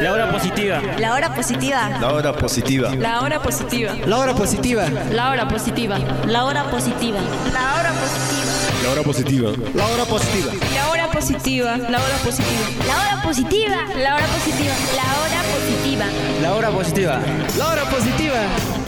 La hora positiva. La hora positiva. La hora positiva. La hora positiva. La hora positiva. La hora positiva. La hora positiva. La hora positiva. La hora positiva. La hora positiva. La hora positiva. La hora positiva. La hora positiva. La hora positiva. La hora positiva. La hora positiva. La hora positiva. La hora positiva.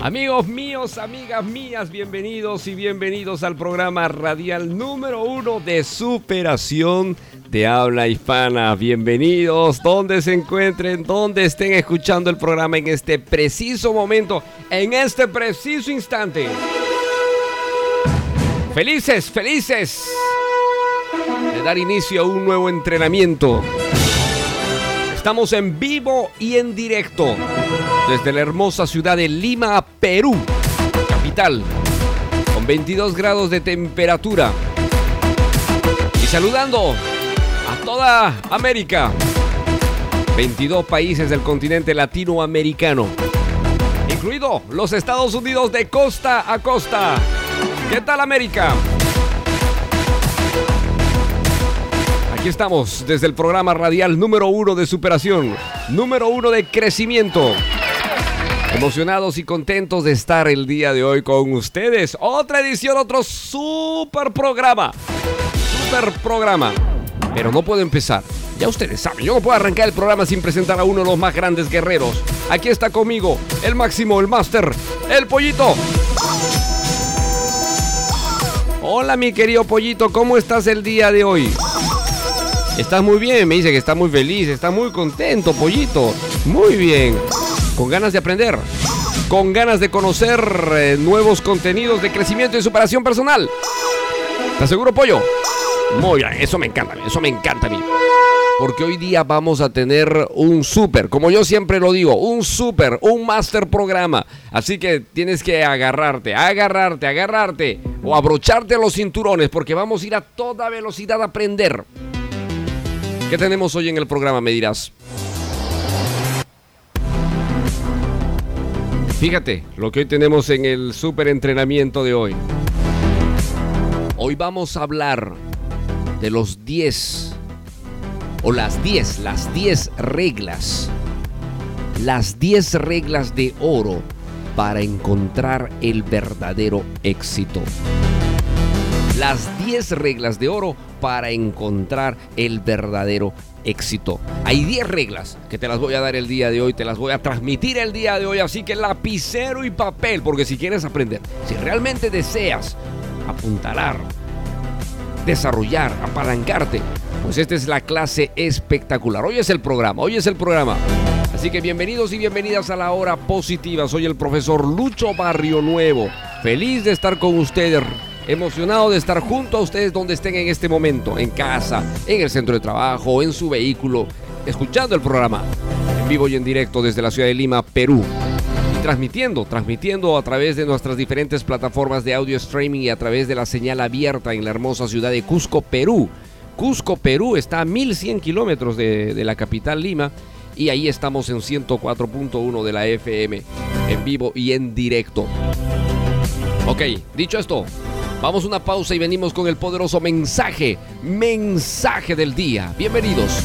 Amigos míos, amigas mías, bienvenidos y bienvenidos al programa radial número uno de superación de habla hispana. Bienvenidos, donde se encuentren, donde estén escuchando el programa en este preciso momento, en este preciso instante. Felices, felices de dar inicio a un nuevo entrenamiento. Estamos en vivo y en directo desde la hermosa ciudad de Lima, Perú, capital, con 22 grados de temperatura. Y saludando a toda América, 22 países del continente latinoamericano, incluido los Estados Unidos de costa a costa. ¿Qué tal América? Aquí estamos desde el programa radial número uno de superación, número uno de crecimiento. Emocionados y contentos de estar el día de hoy con ustedes. Otra edición, otro super programa. Super programa. Pero no puedo empezar. Ya ustedes saben, yo no puedo arrancar el programa sin presentar a uno de los más grandes guerreros. Aquí está conmigo el máximo, el máster, el pollito. Hola mi querido pollito, ¿cómo estás el día de hoy? Estás muy bien, me dice que está muy feliz, está muy contento, pollito. Muy bien. Con ganas de aprender. Con ganas de conocer eh, nuevos contenidos de crecimiento y superación personal. ¿Estás seguro, pollo? Muy bien, eso me encanta, eso me encanta a mí. Porque hoy día vamos a tener un súper, como yo siempre lo digo, un súper, un master programa. Así que tienes que agarrarte, agarrarte, agarrarte o abrocharte los cinturones porque vamos a ir a toda velocidad a aprender. ¿Qué tenemos hoy en el programa, me dirás? Fíjate lo que hoy tenemos en el super entrenamiento de hoy. Hoy vamos a hablar de los 10 o las 10, las 10 reglas. Las 10 reglas de oro para encontrar el verdadero éxito. Las 10 reglas de oro para encontrar el verdadero éxito. Hay 10 reglas que te las voy a dar el día de hoy, te las voy a transmitir el día de hoy, así que lapicero y papel, porque si quieres aprender, si realmente deseas apuntalar, desarrollar, apalancarte, pues esta es la clase espectacular. Hoy es el programa, hoy es el programa. Así que bienvenidos y bienvenidas a la hora positiva. Soy el profesor Lucho Barrio Nuevo. Feliz de estar con ustedes emocionado de estar junto a ustedes donde estén en este momento, en casa, en el centro de trabajo, en su vehículo, escuchando el programa en vivo y en directo desde la ciudad de Lima, Perú. Transmitiendo, transmitiendo a través de nuestras diferentes plataformas de audio streaming y a través de la señal abierta en la hermosa ciudad de Cusco, Perú. Cusco, Perú está a 1100 kilómetros de, de la capital Lima y ahí estamos en 104.1 de la FM en vivo y en directo. Ok, dicho esto, vamos a una pausa y venimos con el poderoso mensaje, mensaje del día. Bienvenidos.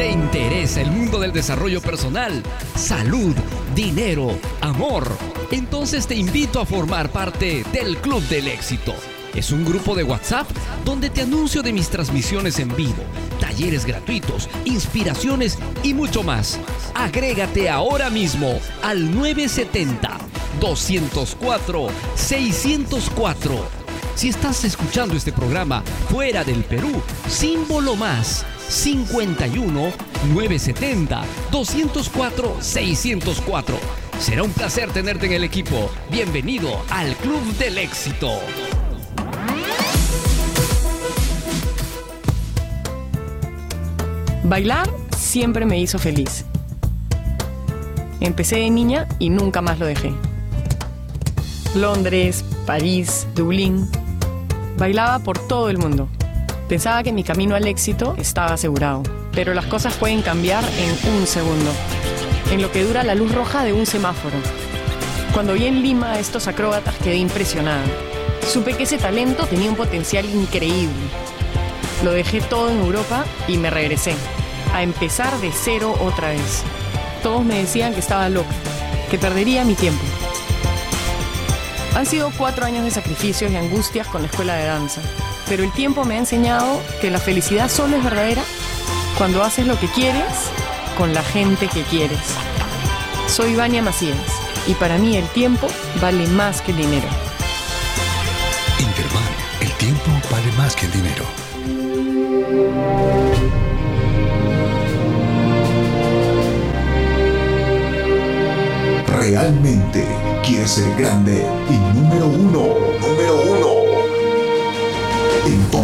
¿Te interesa el mundo del desarrollo personal, salud, dinero, amor? Entonces te invito a formar parte del Club del Éxito. Es un grupo de WhatsApp donde te anuncio de mis transmisiones en vivo, talleres gratuitos, inspiraciones y mucho más. Agrégate ahora mismo al 970 204 604. Si estás escuchando este programa fuera del Perú, símbolo más 51 970 204 604. Será un placer tenerte en el equipo. Bienvenido al Club del Éxito. Bailar siempre me hizo feliz. Empecé de niña y nunca más lo dejé. Londres, París, Dublín. Bailaba por todo el mundo. Pensaba que mi camino al éxito estaba asegurado, pero las cosas pueden cambiar en un segundo, en lo que dura la luz roja de un semáforo. Cuando vi en Lima a estos acróbatas quedé impresionada. Supe que ese talento tenía un potencial increíble. Lo dejé todo en Europa y me regresé, a empezar de cero otra vez. Todos me decían que estaba loca, que perdería mi tiempo. Han sido cuatro años de sacrificios y angustias con la escuela de danza, pero el tiempo me ha enseñado que la felicidad solo es verdadera cuando haces lo que quieres con la gente que quieres. Soy Vania Macías y para mí el tiempo vale más que el dinero. Interval, el tiempo vale más que el dinero. ¿Realmente quieres ser grande y número uno? Número uno.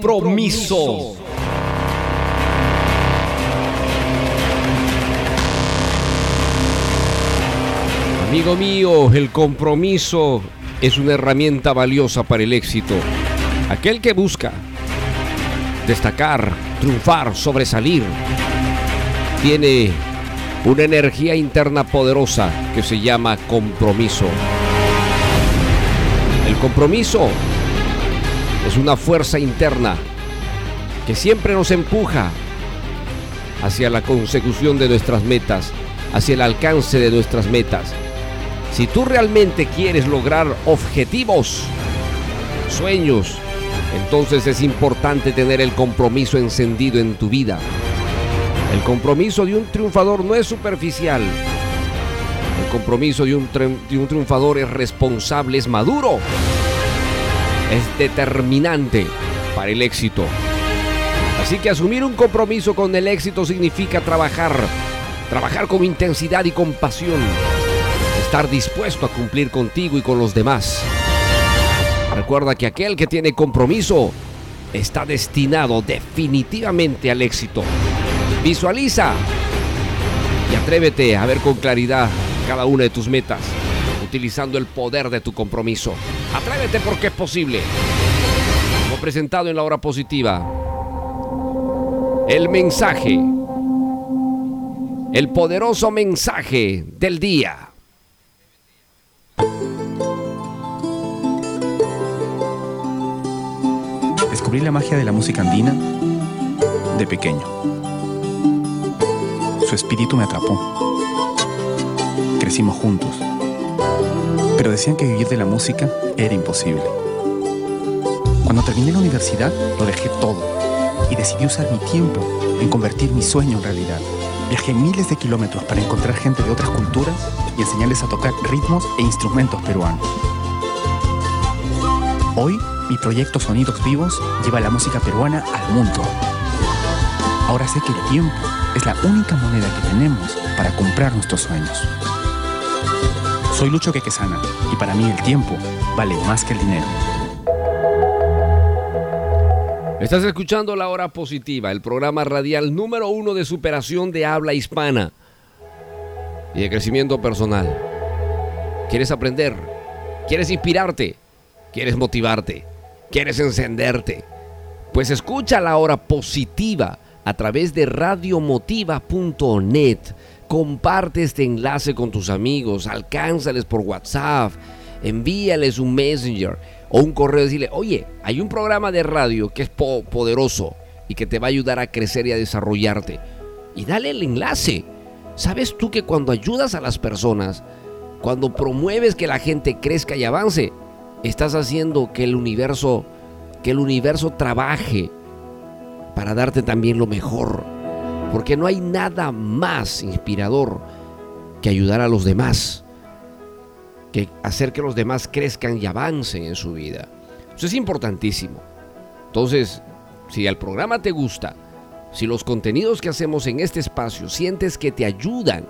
Compromiso. Amigo mío, el compromiso es una herramienta valiosa para el éxito. Aquel que busca destacar, triunfar, sobresalir, tiene una energía interna poderosa que se llama compromiso. El compromiso es una fuerza interna que siempre nos empuja hacia la consecución de nuestras metas, hacia el alcance de nuestras metas. Si tú realmente quieres lograr objetivos, sueños, entonces es importante tener el compromiso encendido en tu vida. El compromiso de un triunfador no es superficial. El compromiso de un, triunfador es responsable, es maduro, es determinante para el éxito. Así que asumir un compromiso con el éxito significa trabajar, trabajar con intensidad y con pasión estar dispuesto a cumplir contigo y con los demás. Recuerda que aquel que tiene compromiso está destinado definitivamente al éxito. Visualiza y atrévete a ver con claridad cada una de tus metas, utilizando el poder de tu compromiso. Atrévete porque es posible. Como presentado en la hora positiva, el mensaje, el poderoso mensaje del día. Descubrí la magia de la música andina de pequeño. Su espíritu me atrapó. Crecimos juntos. Pero decían que vivir de la música era imposible. Cuando terminé la universidad, lo dejé todo y decidí usar mi tiempo en convertir mi sueño en realidad. Viajé miles de kilómetros para encontrar gente de otras culturas y enseñarles a tocar ritmos e instrumentos peruanos. Hoy, mi proyecto Sonidos Vivos lleva la música peruana al mundo. Ahora sé que el tiempo es la única moneda que tenemos para comprar nuestros sueños. Soy Lucho Quequesana y para mí el tiempo vale más que el dinero. Estás escuchando La Hora Positiva, el programa radial número uno de superación de habla hispana y de crecimiento personal. ¿Quieres aprender? ¿Quieres inspirarte? ¿Quieres motivarte? ¿Quieres encenderte? Pues escucha La Hora Positiva a través de radiomotiva.net. Comparte este enlace con tus amigos, alcánzales por WhatsApp, envíales un messenger o un correo y decirle, oye, hay un programa de radio que es poderoso y que te va a ayudar a crecer y a desarrollarte. Y dale el enlace. ¿Sabes tú que cuando ayudas a las personas, cuando promueves que la gente crezca y avance, estás haciendo que el universo, que el universo trabaje para darte también lo mejor? Porque no hay nada más inspirador que ayudar a los demás que hacer que los demás crezcan y avancen en su vida. Eso es importantísimo. Entonces, si el programa te gusta, si los contenidos que hacemos en este espacio sientes que te ayudan,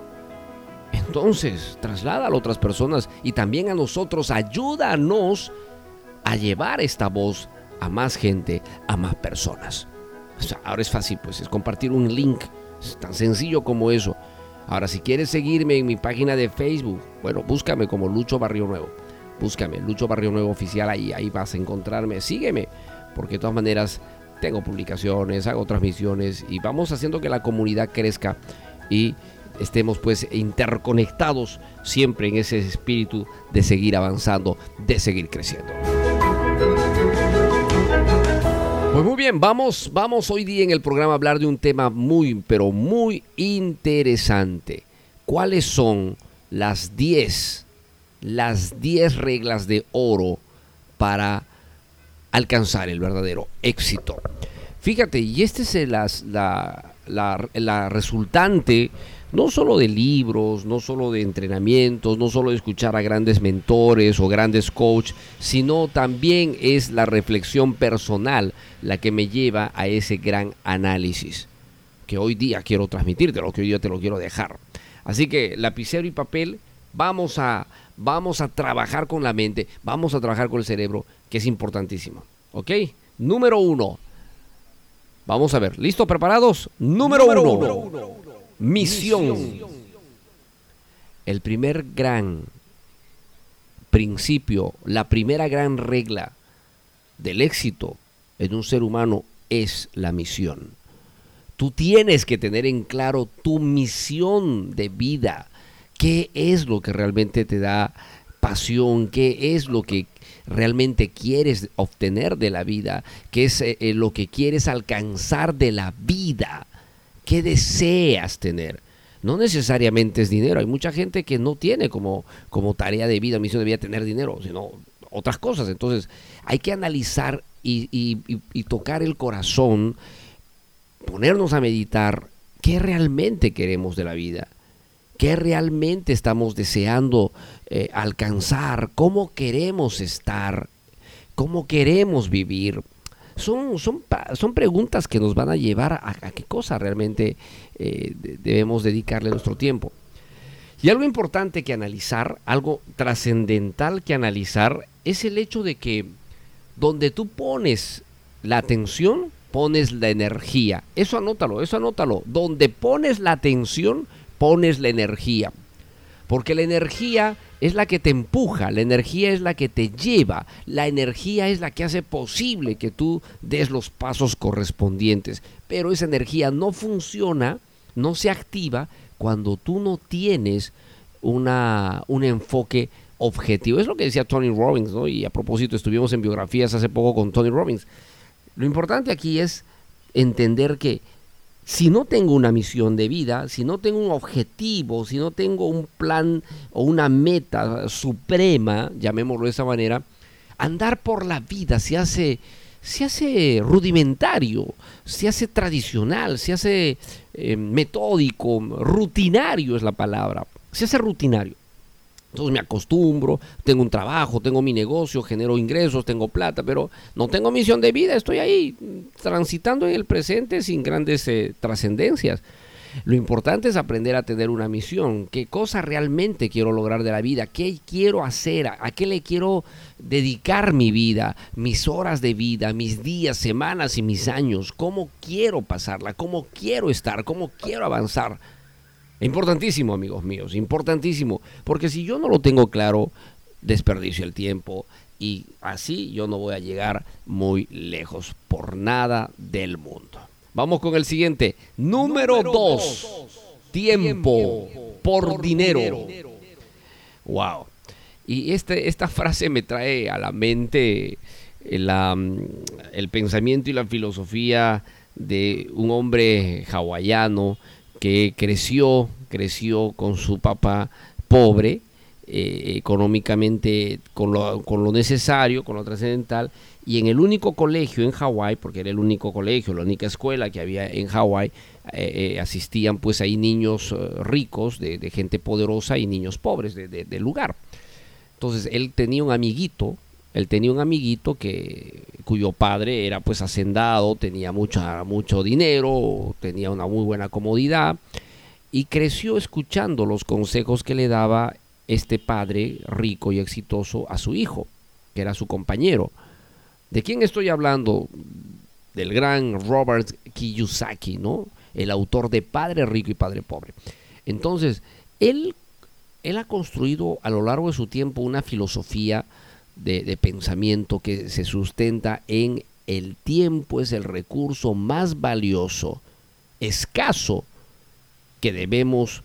entonces trasládalo a otras personas y también a nosotros, ayúdanos a llevar esta voz a más gente, a más personas. Ahora es fácil, pues es compartir un link, es tan sencillo como eso. Ahora, si quieres seguirme en mi página de Facebook, bueno, búscame como Lucho Barrio Nuevo. Búscame, Lucho Barrio Nuevo Oficial, ahí, ahí vas a encontrarme. Sígueme, porque de todas maneras tengo publicaciones, hago transmisiones y vamos haciendo que la comunidad crezca y estemos pues interconectados siempre en ese espíritu de seguir avanzando, de seguir creciendo. Pues muy bien, vamos, vamos hoy día en el programa a hablar de un tema muy, pero muy interesante. ¿Cuáles son las 10, las 10 reglas de oro para alcanzar el verdadero éxito? Fíjate, y este es la, la, la resultante no solo de libros, no solo de entrenamientos, no solo de escuchar a grandes mentores o grandes coaches, sino también es la reflexión personal la que me lleva a ese gran análisis que hoy día quiero transmitirte, lo que hoy día te lo quiero dejar. Así que lapicero y papel, vamos a, vamos a trabajar con la mente, vamos a trabajar con el cerebro, que es importantísimo. ¿Ok? Número uno. Vamos a ver, ¿listo? ¿Preparados? Número, uno misión. El primer gran principio, la primera gran regla del éxito en un ser humano es la misión. Tú tienes que tener en claro tu misión de vida. ¿Qué es lo que realmente te da pasión? ¿Qué es lo que realmente quieres obtener de la vida? ¿Qué es eh, eh, lo que quieres alcanzar de la vida? ¿Qué deseas tener? No necesariamente es dinero. Hay mucha gente que no tiene como, como tarea de vida, misión de vida tener dinero, sino otras cosas. Entonces hay que analizar y, tocar el corazón, ponernos a meditar qué realmente queremos de la vida, qué realmente estamos deseando eh, alcanzar, cómo queremos estar, cómo queremos vivir son, son, son preguntas que nos van a llevar a, qué cosa realmente eh, debemos dedicarle nuestro tiempo. Y algo importante que analizar, algo trascendental que analizar, es el hecho de que donde tú pones la atención, pones la energía. Eso anótalo, eso anótalo. Donde pones la atención, pones la energía. Porque la energía es la que te empuja, la energía es la que te lleva, la energía es la que hace posible que tú des los pasos correspondientes. Pero esa energía no funciona, no se activa cuando tú no tienes una, un enfoque objetivo. Es lo que decía Tony Robbins, ¿no? Y a propósito, estuvimos en biografías hace poco con Tony Robbins. Lo importante aquí es entender que si no tengo una misión de vida, si no tengo un objetivo, si no tengo un plan o una meta suprema, llamémoslo de esa manera, andar por la vida se hace, se hace rudimentario, se hace tradicional, se hace eh, metódico, rutinario es la palabra, se hace rutinario. Entonces me acostumbro, tengo un trabajo, tengo mi negocio, genero ingresos, tengo plata, pero no tengo misión de vida, estoy ahí transitando en el presente sin grandes eh, trascendencias. Lo importante es aprender a tener una misión. ¿Qué cosa realmente quiero lograr de la vida? ¿Qué quiero hacer? ¿A qué le quiero dedicar mi vida? Mis horas de vida, mis días, semanas y mis años. ¿Cómo quiero pasarla? ¿Cómo quiero estar? ¿Cómo quiero avanzar? Importantísimo, amigos míos, importantísimo. Porque si yo no lo tengo claro, desperdicio el tiempo y así yo no voy a llegar muy lejos por nada del mundo. Vamos con el siguiente. Número 2. Tiempo por dinero. Wow. Y este, esta frase me trae a la mente el, el pensamiento y la filosofía de un hombre hawaiano que creció, creció con su papá pobre, eh, económicamente con lo, con lo, necesario, con lo trascendental, y en el único colegio en Hawái, porque era el único colegio, la única escuela que había en Hawái, eh, eh, asistían pues ahí niños ricos, de, de, gente poderosa y niños pobres del de, lugar. Entonces él tenía un amiguito, él tenía un amiguito que cuyo padre era pues hacendado, tenía mucha, mucho dinero, tenía una muy buena comodidad y creció escuchando los consejos que le daba este padre rico y exitoso a su hijo, que era su compañero. ¿De quién estoy hablando? Del gran Robert Kiyosaki, ¿no? El autor de Padre Rico y Padre Pobre. Entonces, él, él ha construido a lo largo de su tiempo una filosofía de, pensamiento que se sustenta en el tiempo es el recurso más valioso, escaso, que debemos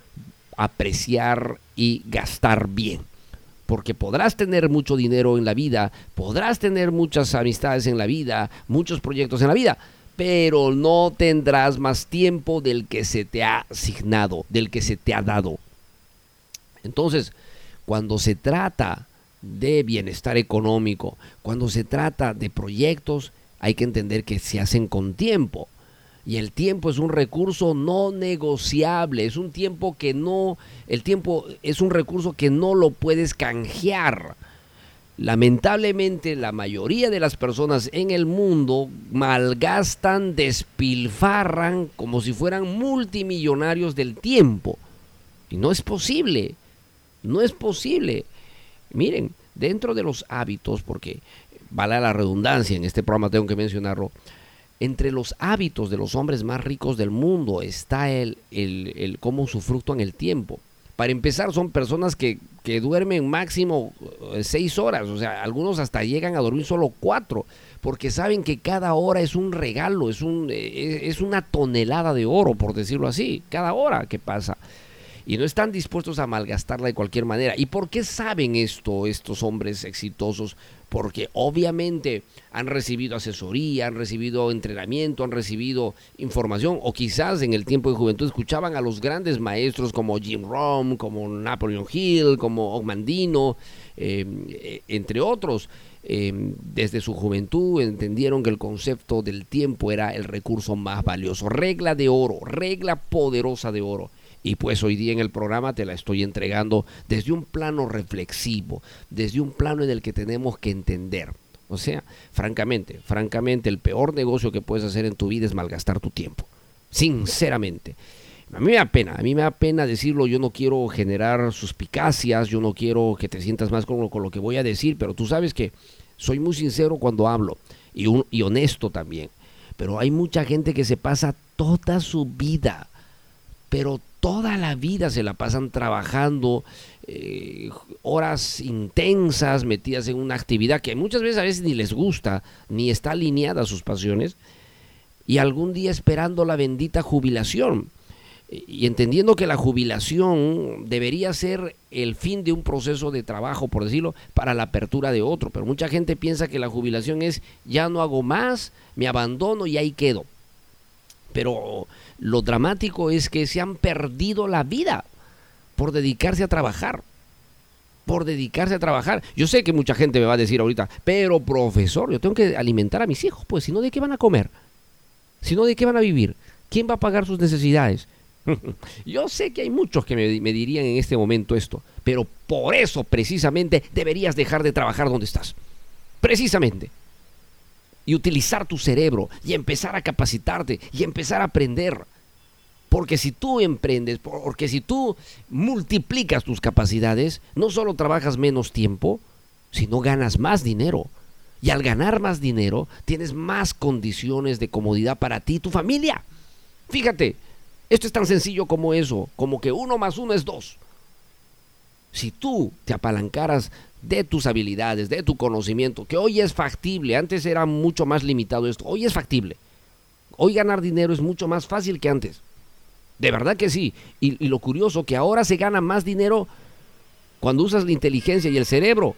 apreciar y gastar bien. Porque podrás tener mucho dinero en la vida, podrás tener muchas amistades en la vida, muchos proyectos en la vida, pero no tendrás más tiempo del que se te ha asignado, del que se te ha dado. Entonces, cuando se trata de bienestar económico, cuando se trata de proyectos, hay que entender que se hacen con tiempo. Y el tiempo es un recurso no negociable, es un tiempo que no, el tiempo es un recurso que no lo puedes canjear. Lamentablemente la mayoría de las personas en el mundo malgastan, despilfarran como si fueran multimillonarios del tiempo. Y no es posible, no es posible. Miren, dentro de los hábitos, porque vale la redundancia, en este programa tengo que mencionarlo, entre los hábitos de los hombres más ricos del mundo está el, el, cómo en el tiempo. Para empezar, son personas que, que, duermen máximo eh, seis horas, o sea, algunos hasta llegan a dormir solo cuatro, porque saben que cada hora es un regalo, es, un, eh, es una tonelada de oro, por decirlo así, cada hora que pasa y no están dispuestos a malgastarla de cualquier manera. ¿Y por qué saben esto estos hombres exitosos? Porque obviamente han recibido asesoría, han recibido entrenamiento, han recibido información, o quizás en el tiempo de juventud escuchaban a los grandes maestros como Jim Rohn, como Napoleon Hill, como Ogmandino, eh, entre otros. Eh, desde su juventud entendieron que el concepto del tiempo era el recurso más valioso. Regla de oro, regla poderosa de oro. Y pues hoy día en el programa te la estoy entregando desde un plano reflexivo, desde un plano en el que tenemos que entender. O sea, francamente, francamente, el peor negocio que puedes hacer en tu vida es malgastar tu tiempo. Sinceramente. A mí me da pena, a mí me da pena decirlo, yo no quiero generar suspicacias, yo no quiero que te sientas más con lo, con lo que voy a decir, pero tú sabes que soy muy sincero cuando hablo y, y honesto también. Pero hay mucha gente que se pasa toda su vida, pero toda la vida se la pasan trabajando eh, horas intensas, metidas en una actividad que muchas veces a veces ni les gusta, ni está alineada a sus pasiones, y algún día esperando la bendita jubilación. Y entendiendo que la jubilación debería ser el fin de un proceso de trabajo, por decirlo, para la apertura de otro. Pero mucha gente piensa que la jubilación es ya no hago más, me abandono y ahí quedo. Pero lo dramático es que se han perdido la vida por dedicarse a trabajar. Por dedicarse a trabajar. Yo sé que mucha gente me va a decir ahorita, pero profesor, yo tengo que alimentar a mis hijos, pues si no, ¿de qué van a comer? Si no, ¿de qué van a vivir? ¿Quién va a pagar sus necesidades? Yo sé que hay muchos que me, me dirían en este momento esto, pero por eso precisamente deberías dejar de trabajar donde estás. Precisamente. Y utilizar tu cerebro y empezar a capacitarte y empezar a aprender. Porque si tú emprendes, porque si tú multiplicas tus capacidades, no solo trabajas menos tiempo, sino ganas más dinero. Y al ganar más dinero, tienes más condiciones de comodidad para ti y tu familia. Fíjate, esto es tan sencillo como eso, como que uno más uno es dos. Si tú te apalancaras de tus habilidades, de tu conocimiento, que hoy es factible, antes era mucho más limitado esto, hoy es factible. Hoy ganar dinero es mucho más fácil que antes. De verdad que sí. Y, lo curioso, que ahora se gana más dinero cuando usas la inteligencia y el cerebro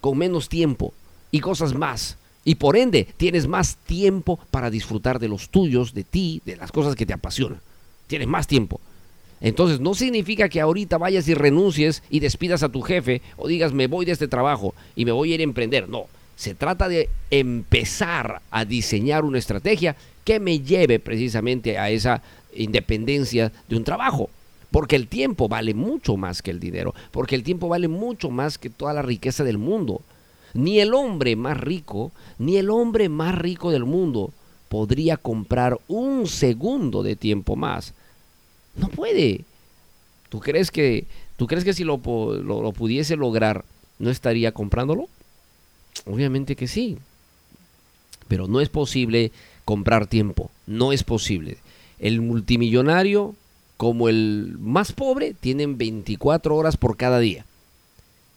con menos tiempo y cosas más. Y por ende, tienes más tiempo para disfrutar de los tuyos, de ti, de las cosas que te apasionan. Tienes más tiempo. Entonces, no significa que ahorita vayas y renuncies y despidas a tu jefe o digas me voy de este trabajo y me voy a ir a emprender. No, se trata de empezar a diseñar una estrategia que me lleve precisamente a esa independencia de un trabajo. Porque el tiempo vale mucho más que el dinero, porque el tiempo vale mucho más que toda la riqueza del mundo. Ni el hombre más rico, ni el hombre más rico del mundo podría comprar un segundo de tiempo más. No puede. ¿Tú crees que, tú crees que si lo, lo, lo pudiese lograr, no estaría comprándolo? Obviamente que sí. Pero no es posible comprar tiempo. No es posible. El multimillonario como el más pobre tienen 24 horas por cada día.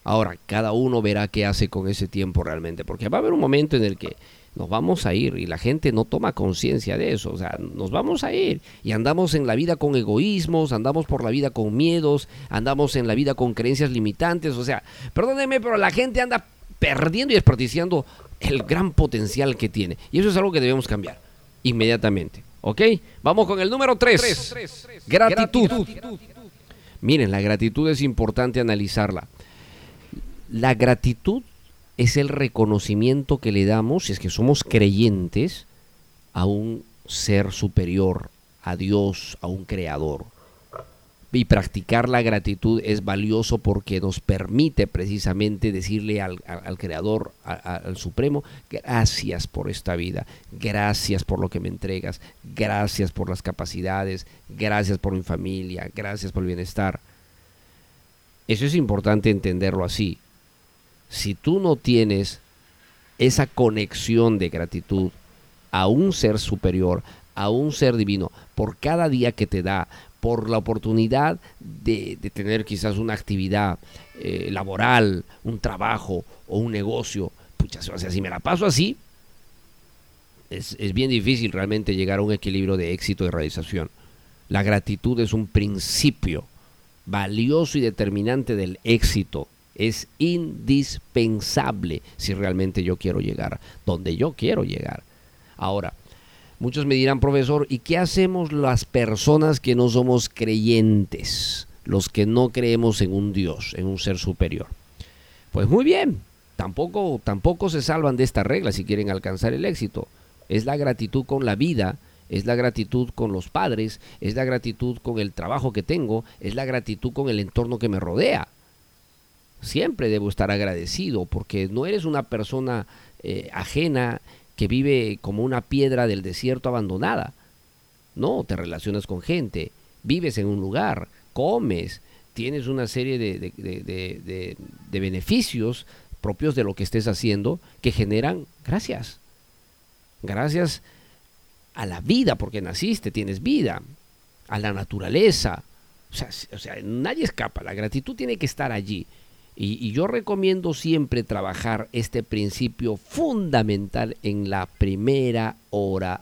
Ahora, cada uno verá qué hace con ese tiempo realmente, porque va a haber un momento en el que nos vamos a ir y la gente no toma conciencia de eso, o sea, nos vamos a ir y andamos en la vida con egoísmos, andamos por la vida con miedos, andamos en la vida con creencias limitantes, o sea, perdónenme, pero la gente anda perdiendo y desperdiciando el gran potencial que tiene y eso es algo que debemos cambiar inmediatamente, ¿ok? Vamos con el número 3, gratitud. Miren, la gratitud es importante analizarla. La gratitud es el reconocimiento que le damos, si es que somos creyentes, a un ser superior, a Dios, a un creador. Y practicar la gratitud es valioso porque nos permite precisamente decirle al, al Creador, al Supremo, gracias por esta vida, gracias por lo que me entregas, gracias por las capacidades, gracias por mi familia, gracias por el bienestar. Eso es importante entenderlo así si tú no tienes esa conexión de gratitud a un ser superior, a un ser divino, por cada día que te da, por la oportunidad de, tener quizás una actividad eh, laboral, un trabajo o un negocio, pucha, o sea, si me la paso así, es, es bien difícil realmente llegar a un equilibrio de éxito y realización. La gratitud es un principio valioso y determinante del éxito es indispensable si realmente yo quiero llegar donde yo quiero llegar. Ahora, muchos me dirán, profesor, ¿y qué hacemos las personas que no somos creyentes? Los que no creemos en un Dios, en un ser superior. Pues muy bien, tampoco, tampoco se salvan de esta regla si quieren alcanzar el éxito. Es la gratitud con la vida, es la gratitud con los padres, es la gratitud con el trabajo que tengo, es la gratitud con el entorno que me rodea siempre debo estar agradecido porque no eres una persona eh, ajena que vive como una piedra del desierto abandonada. No, te relacionas con gente, vives en un lugar, comes, tienes una serie de, de, de, de beneficios propios de lo que estés haciendo que generan gracias. Gracias a la vida, porque naciste, tienes vida, a la naturaleza. O sea, o sea, nadie escapa, la gratitud tiene que estar allí. Y, y, yo recomiendo siempre trabajar este principio fundamental en la primera hora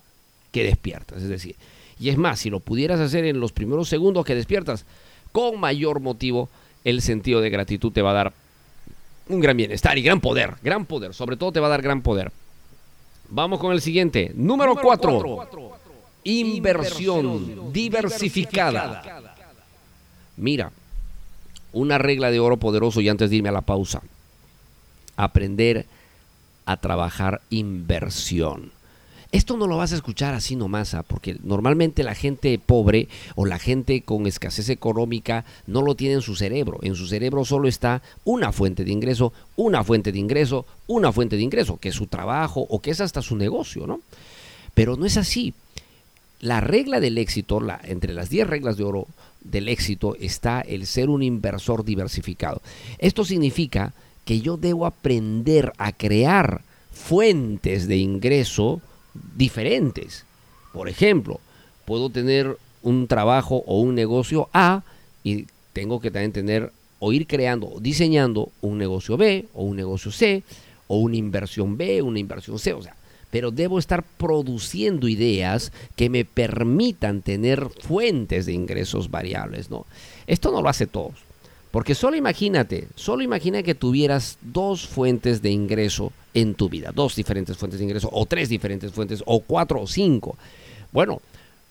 que despiertas. Es decir, y es más, si lo pudieras hacer en los primeros segundos que despiertas, con mayor motivo, el sentido de gratitud te va a dar un gran bienestar y gran poder, gran poder, sobre todo te va a dar gran poder. Vamos con el siguiente, número 4. Inversión, diversificada. Mira, una regla de oro poderoso y antes de irme a la pausa. Aprender a trabajar inversión. Esto no lo vas a escuchar así nomás, ¿ah? porque normalmente la gente pobre o la gente con escasez económica no lo tiene en su cerebro. En su cerebro solo está una fuente de ingreso, una fuente de ingreso, una fuente de ingreso, que es su trabajo o que es hasta su negocio, ¿no? Pero no es así. La regla del éxito, la, entre las 10 reglas de oro del éxito está el ser un inversor diversificado. Esto significa que yo debo aprender a crear fuentes de ingreso diferentes. Por ejemplo, puedo tener un trabajo o un negocio A y tengo que también tener o ir creando o diseñando un negocio B o un negocio C o una inversión B, una inversión C, o sea, pero debo estar produciendo ideas que me permitan tener fuentes de ingresos variables, ¿no? Esto no lo hace todos, porque solo imagínate, solo imagina que tuvieras dos fuentes de ingreso en tu vida, dos diferentes fuentes de ingreso, o tres diferentes fuentes, o cuatro o cinco. Bueno,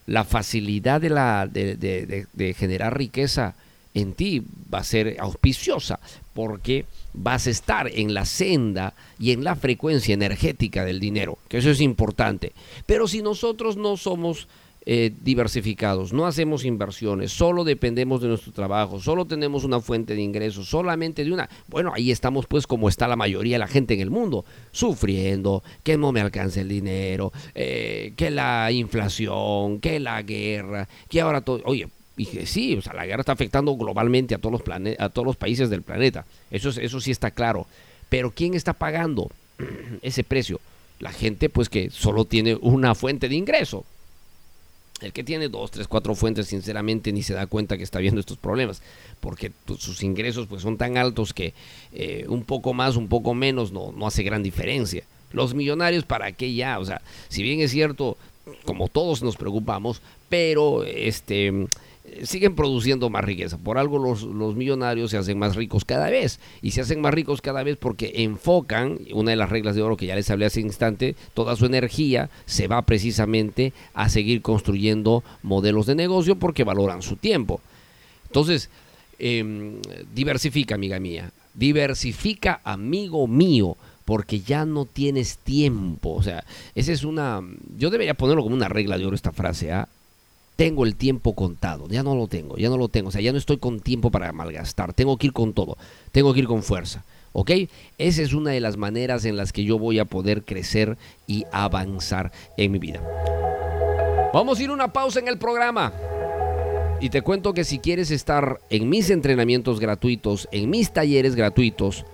la facilidad de, la, de, generar riqueza en ti va a ser auspiciosa porque vas a estar en la senda y en la frecuencia energética del dinero, que eso es importante. Pero si nosotros no somos eh, diversificados, no hacemos inversiones, solo dependemos de nuestro trabajo, solo tenemos una fuente de ingresos, solamente de una, bueno, ahí estamos pues como está la mayoría de la gente en el mundo, sufriendo, que no me alcance el dinero, eh, que la inflación, que la guerra, que ahora todo, oye, dije, sí, o sea, la guerra está afectando globalmente a todos los, a todos los países del planeta, eso, eso sí está claro, pero ¿quién está pagando ese precio? La gente pues que solo tiene una fuente de ingreso, el que tiene dos, tres, cuatro fuentes, sinceramente, ni se da cuenta que está viendo estos problemas, porque sus ingresos pues, son tan altos que eh, un poco más, un poco menos no, no hace gran diferencia. Los millonarios, ¿para qué ya? O sea, si bien es cierto, como todos nos preocupamos, pero este siguen produciendo más riqueza. Por algo los, los, millonarios se hacen más ricos cada vez. Y se hacen más ricos cada vez porque enfocan, una de las reglas de oro que ya les hablé hace instante, toda su energía se va precisamente a seguir construyendo modelos de negocio porque valoran su tiempo. Entonces, em, diversifica, amiga mía. Diversifica, amigo mío porque ya no tienes tiempo. O sea, esa es una... Yo debería ponerlo como una regla de oro esta frase, ¿ah? Tengo el tiempo contado, ya no lo tengo, ya no lo tengo, o sea, ya no estoy con tiempo para malgastar, tengo que ir con todo, tengo que ir con fuerza, ¿ok? Esa es una de las maneras en las que yo voy a poder crecer y avanzar en mi vida. Vamos a ir una pausa en el programa. Y te cuento que si quieres estar en mis entrenamientos gratuitos, en mis talleres gratuitos,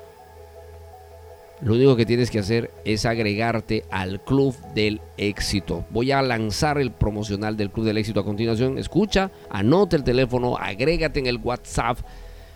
lo único que tienes que hacer es agregarte al Club del Éxito. Voy a lanzar el promocional del Club del Éxito a continuación. Escucha, anota el teléfono, agrégate en el WhatsApp,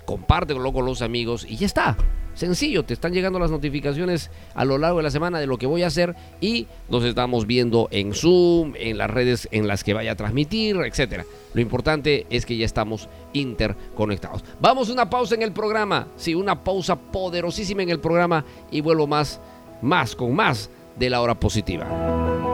compártelo con los amigos y ya está. Sencillo, te están llegando las notificaciones a lo largo de la semana de lo que voy a hacer y nos estamos viendo en Zoom, en las redes en las que vaya a transmitir, etcétera. Lo importante es que ya estamos interconectados. Vamos una pausa en el programa, sí, una pausa poderosísima en el programa y vuelvo más, más con más de la hora positiva.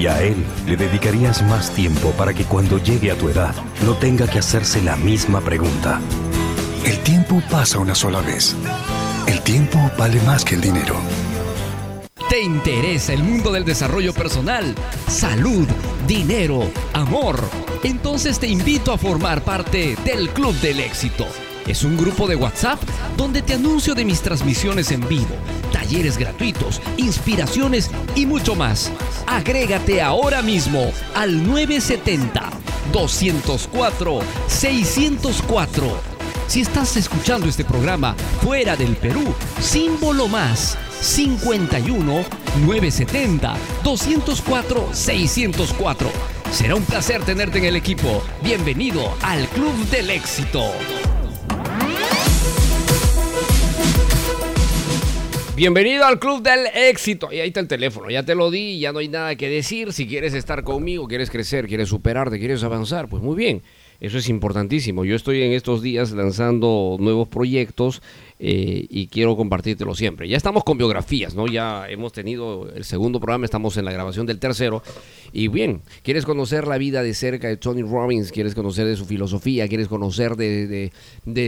y a él le dedicarías más tiempo para que cuando llegue a tu edad no tenga que hacerse la misma pregunta. El tiempo pasa una sola vez. El tiempo vale más que el dinero. ¿Te interesa el mundo del desarrollo personal, salud, dinero, amor? Entonces te invito a formar parte del Club del Éxito. Es un grupo de WhatsApp donde te anuncio de mis transmisiones en vivo, talleres gratuitos, inspiraciones y mucho más. Agrégate ahora mismo al 970-204-604. Si estás escuchando este programa fuera del Perú, símbolo más 51 970 204 604. Será un placer tenerte en el equipo. Bienvenido al Club del Éxito. Bienvenido al Club del Éxito. Y ahí está el teléfono, ya te lo di, ya no hay nada que decir. Si quieres estar conmigo, quieres crecer, quieres superarte, quieres avanzar, pues muy bien. Eso es importantísimo. Yo estoy en estos días lanzando nuevos proyectos eh, y quiero compartírtelo siempre. Ya estamos con biografías, ¿no? Ya hemos tenido el segundo programa, estamos en la grabación del tercero. Y bien, ¿quieres conocer la vida de cerca de Tony Robbins? ¿Quieres conocer de su filosofía? ¿Quieres conocer de,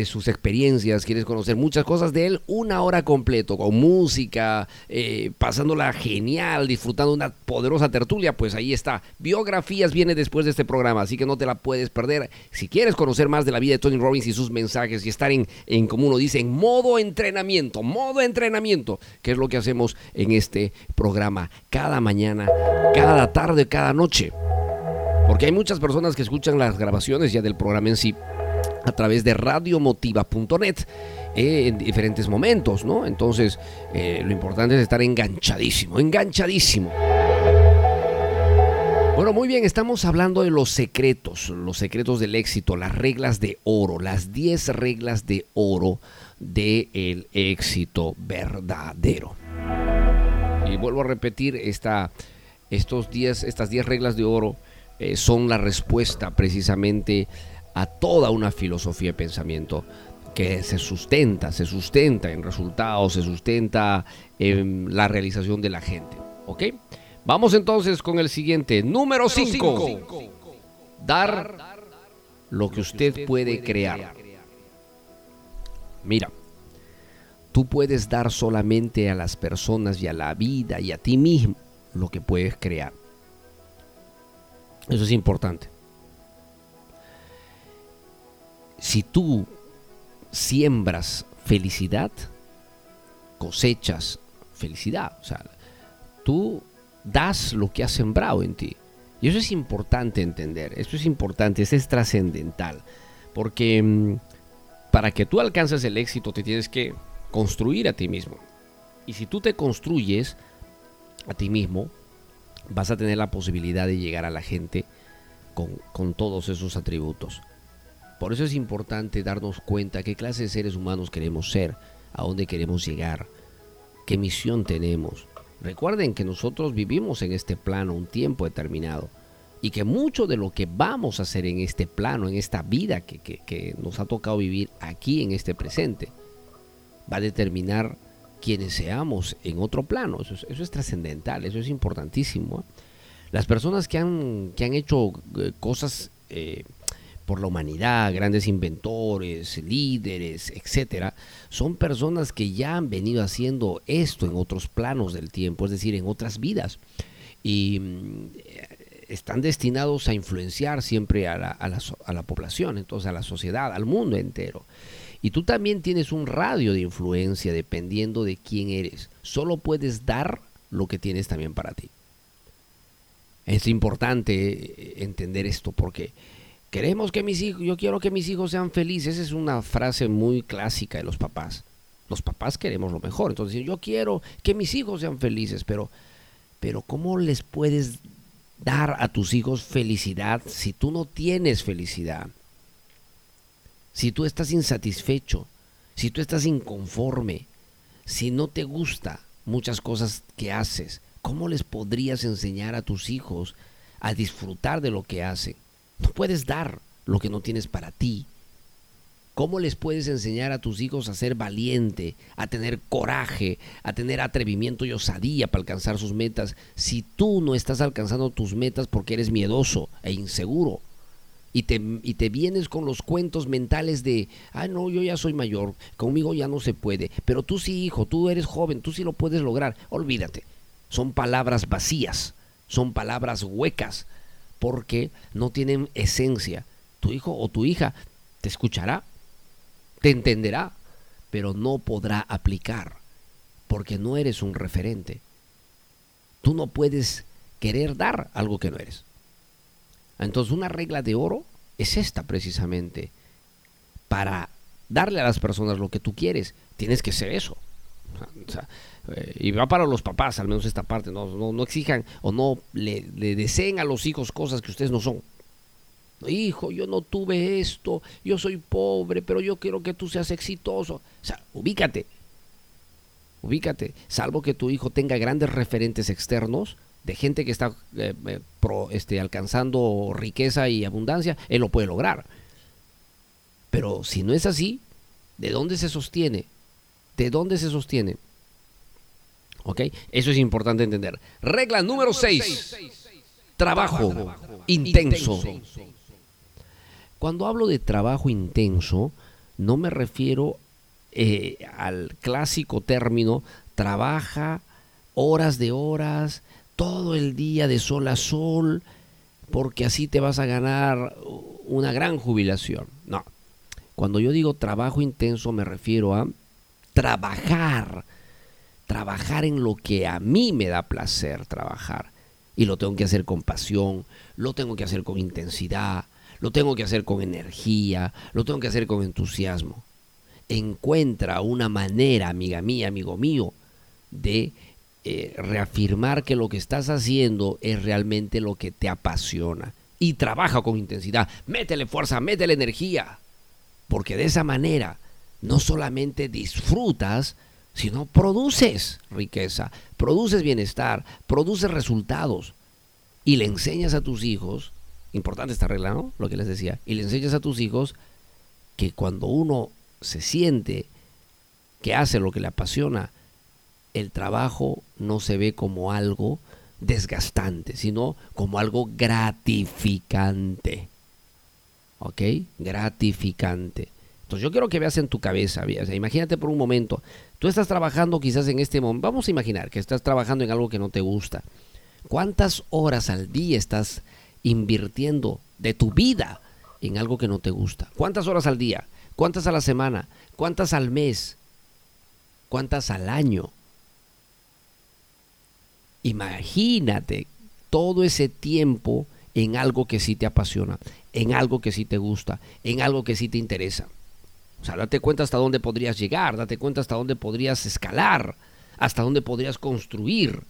sus experiencias? ¿Quieres conocer muchas cosas de él? Una hora completo, con música, eh, pasándola genial, disfrutando una poderosa tertulia. Pues ahí está. Biografías viene después de este programa, así que no te la puedes perder. Si quieres conocer más de la vida de Tony Robbins y sus mensajes y estar en, en como uno dice, en modo modo entrenamiento, modo entrenamiento, que es lo que hacemos en este programa cada mañana, cada tarde, cada noche. Porque hay muchas personas que escuchan las grabaciones ya del programa en sí a través de radiomotiva.net eh, en diferentes momentos, ¿no? Entonces, eh, lo importante es estar enganchadísimo, enganchadísimo. Bueno, muy bien, estamos hablando de los secretos, los secretos del éxito, las reglas de oro, las 10 reglas de oro del éxito verdadero. Y vuelvo a repetir, esta, estos diez, estas 10 reglas de oro eh, son la respuesta precisamente a toda una filosofía de pensamiento que se sustenta, se sustenta en resultados, se sustenta en la realización de la gente. ¿Ok? Vamos entonces con el siguiente. Número 5. Dar lo que usted puede crear. Mira, tú puedes dar solamente a las personas y a la vida y a ti mismo lo que puedes crear. Eso es importante. Si tú siembras felicidad, cosechas felicidad. O sea, tú das lo que has sembrado en ti. Y eso es importante entender, eso es importante, eso es trascendental. Porque mm, para que tú alcances el éxito te tienes que construir a ti mismo. Y si tú te construyes a ti mismo, vas a tener la posibilidad de llegar a la gente con, todos esos atributos. Por eso es importante darnos cuenta qué clase de seres humanos queremos ser, a dónde queremos llegar, qué misión tenemos. Recuerden que nosotros vivimos en este plano un tiempo determinado y que mucho de lo que vamos a hacer en este plano, en esta vida que, nos ha tocado vivir aquí en este presente, va a determinar quienes seamos en otro plano. Eso es, trascendental, eso es importantísimo. ¿eh? Las personas que han, que han hecho eh, cosas eh, por la humanidad, grandes inventores, líderes, etcétera, son personas que ya han venido haciendo esto en otros planos del tiempo, es decir, en otras vidas. Y mm, están destinados a influenciar siempre a la, población, entonces a la sociedad, al mundo entero. Y tú también tienes un radio de influencia dependiendo de quién eres. Solo puedes dar lo que tienes también para ti. Es importante eh, entender esto porque queremos que mis hijos, yo quiero que mis hijos sean felices. Esa es una frase muy clásica de los papás. Los papás queremos lo mejor. Entonces yo quiero que mis hijos sean felices, pero, pero ¿cómo les puedes dar a tus hijos felicidad si tú no tienes felicidad? Si tú estás insatisfecho, si tú estás inconforme, si no te gusta muchas cosas que haces, ¿cómo les podrías enseñar a tus hijos a disfrutar de lo que hacen? No puedes dar lo que no tienes para ti. ¿Cómo les puedes enseñar a tus hijos a ser valiente, a tener coraje, a tener atrevimiento y osadía para alcanzar sus metas si tú no estás alcanzando tus metas porque eres miedoso e inseguro? Y te, y te vienes con los cuentos mentales de, ah, no, yo ya soy mayor, conmigo ya no se puede, pero tú sí, hijo, tú eres joven, tú sí lo puedes lograr. Olvídate, son palabras vacías, son palabras huecas, porque no tienen esencia. Tu hijo o tu hija te escuchará, te entenderá, pero no podrá aplicar porque no eres un referente. Tú no puedes querer dar algo que no eres. Entonces una regla de oro es esta precisamente. Para darle a las personas lo que tú quieres, tienes que ser eso. O sea, eh, y va para los papás, al menos esta parte, no, no, no exijan o no le, deseen a los hijos cosas que ustedes no son. Hijo, yo no tuve esto, yo soy pobre, pero yo quiero que tú seas exitoso. O sea, ubícate, ubícate, salvo que tu hijo tenga grandes referentes externos de gente que está eh, eh, pro- este, alcanzando riqueza y abundancia, él lo puede lograr. Pero si no es así, ¿de dónde se sostiene? ¿De dónde se sostiene? Eso es importante entender. Regla número 6. Trabajo intenso. Cuando hablo de trabajo intenso, no me refiero eh, al clásico término trabaja horas de horas, todo el día de sol a sol, porque así te vas a ganar una gran jubilación. No. Cuando yo digo trabajo intenso me refiero a trabajar, trabajar en lo que a mí me da placer trabajar. Y lo tengo que hacer con pasión, lo tengo que hacer con intensidad, lo tengo que hacer con energía, lo tengo que hacer con entusiasmo. Encuentra una manera, amiga mía, amigo mío, de eh, reafirmar que lo que estás haciendo es realmente lo que te apasiona. Y trabaja con intensidad, métele fuerza, métele energía. Porque de esa manera no solamente disfrutas, sino produces riqueza, produces bienestar, produces resultados. Y le enseñas a tus hijos, importante esta regla, ¿no? Lo que les decía, y le enseñas a tus hijos que cuando uno se siente que hace lo que le apasiona, el trabajo no se ve como algo desgastante, sino como algo gratificante. ¿Ok? Gratificante. Yo quiero que veas en tu cabeza, imagínate por un momento, tú estás trabajando quizás en este momento, vamos a imaginar que estás trabajando en algo que no te gusta. ¿Cuántas horas al día estás invirtiendo de tu vida en algo que no te gusta? ¿Cuántas horas al día? ¿Cuántas a la semana? ¿Cuántas al mes? ¿Cuántas al año? Imagínate todo ese tiempo en algo que sí te apasiona, en algo que sí te gusta, en algo que sí te interesa. O sea, date cuenta hasta dónde podrías llegar, date cuenta hasta dónde podrías escalar, hasta dónde podrías construir.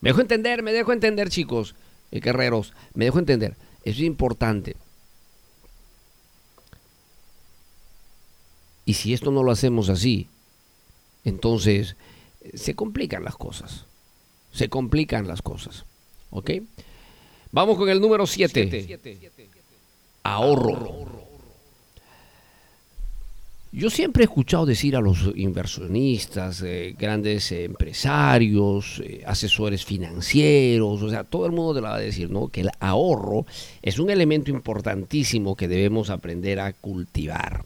Me dejo entender, me dejo entender, chicos, eh, guerreros, me dejo entender. Eso es importante. Y si esto no lo hacemos así, entonces eh, se complican las cosas. Se complican las cosas. ¿Ok? Vamos con el número 7. Ahorro. Yo siempre he escuchado decir a los inversionistas, eh, grandes empresarios, eh, asesores financieros, o sea, todo el mundo te lo va a decir, ¿no? Que el ahorro es un elemento importantísimo que debemos aprender a cultivar.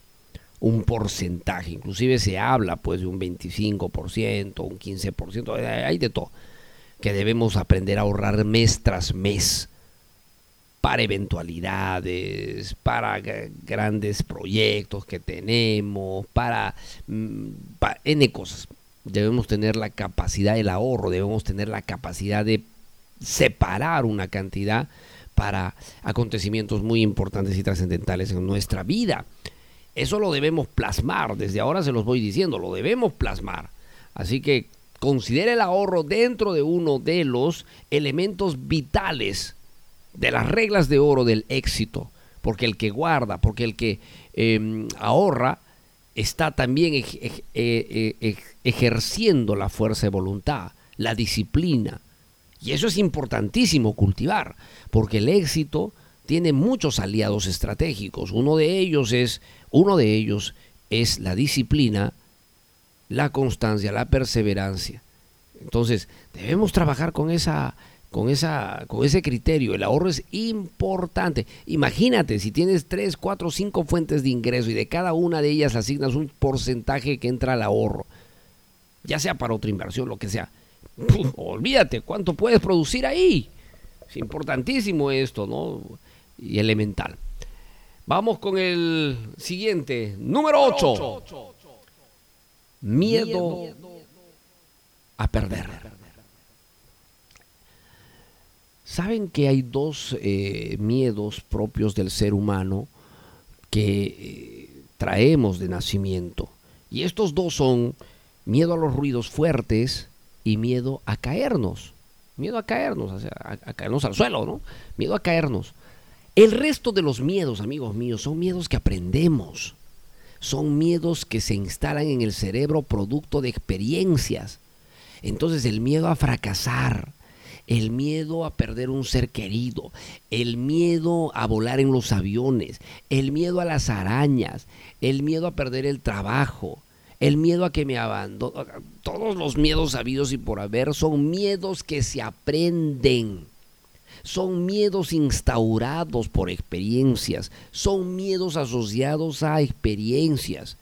Un porcentaje, inclusive se habla pues de un 25%, un 15%, eh, hay de todo, que debemos aprender a ahorrar mes tras mes para eventualidades, para grandes proyectos que tenemos, para, mm, pa- N cosas. Debemos tener la capacidad del ahorro, debemos tener la capacidad de separar una cantidad para acontecimientos muy importantes y trascendentales en nuestra vida. Eso lo debemos plasmar, desde ahora se los voy diciendo, lo debemos plasmar. Así que considere el ahorro dentro de uno de los elementos vitales de las reglas de oro del éxito, porque el que guarda, porque el que eh, ahorra, está también eh, eh, ej- ejerciendo la fuerza de voluntad, la disciplina. Y eso es importantísimo cultivar, porque el éxito tiene muchos aliados estratégicos. Uno de ellos es, uno de ellos es la disciplina, la constancia, la perseverancia. Entonces, debemos trabajar con esa con esa con ese criterio. El ahorro es importante. Imagínate si tienes tres, cuatro, cinco fuentes de ingreso y de cada una de ellas asignas un porcentaje que entra al ahorro, ya sea para otra inversión, lo que sea. Puf, olvídate cuánto puedes producir ahí. Es importantísimo esto, ¿no? Y elemental. Vamos con el siguiente, número 8. Miedo a perder. Saben que hay dos eh, miedos propios del ser humano que eh, traemos de nacimiento. Y estos dos son miedo a los ruidos fuertes y miedo a caernos. Miedo a caernos, o sea, a, a caernos al suelo, ¿no? Miedo a caernos. El resto de los miedos, amigos míos, son miedos que aprendemos. Son miedos que se instalan en el cerebro producto de experiencias. Entonces el miedo a fracasar, el miedo a perder un ser querido, el miedo a volar en los aviones, el miedo a las arañas, el miedo a perder el trabajo, el miedo a que me abandonen, todos los miedos habidos y por haber son miedos que se aprenden. Son miedos instaurados por experiencias, son miedos asociados a experiencias.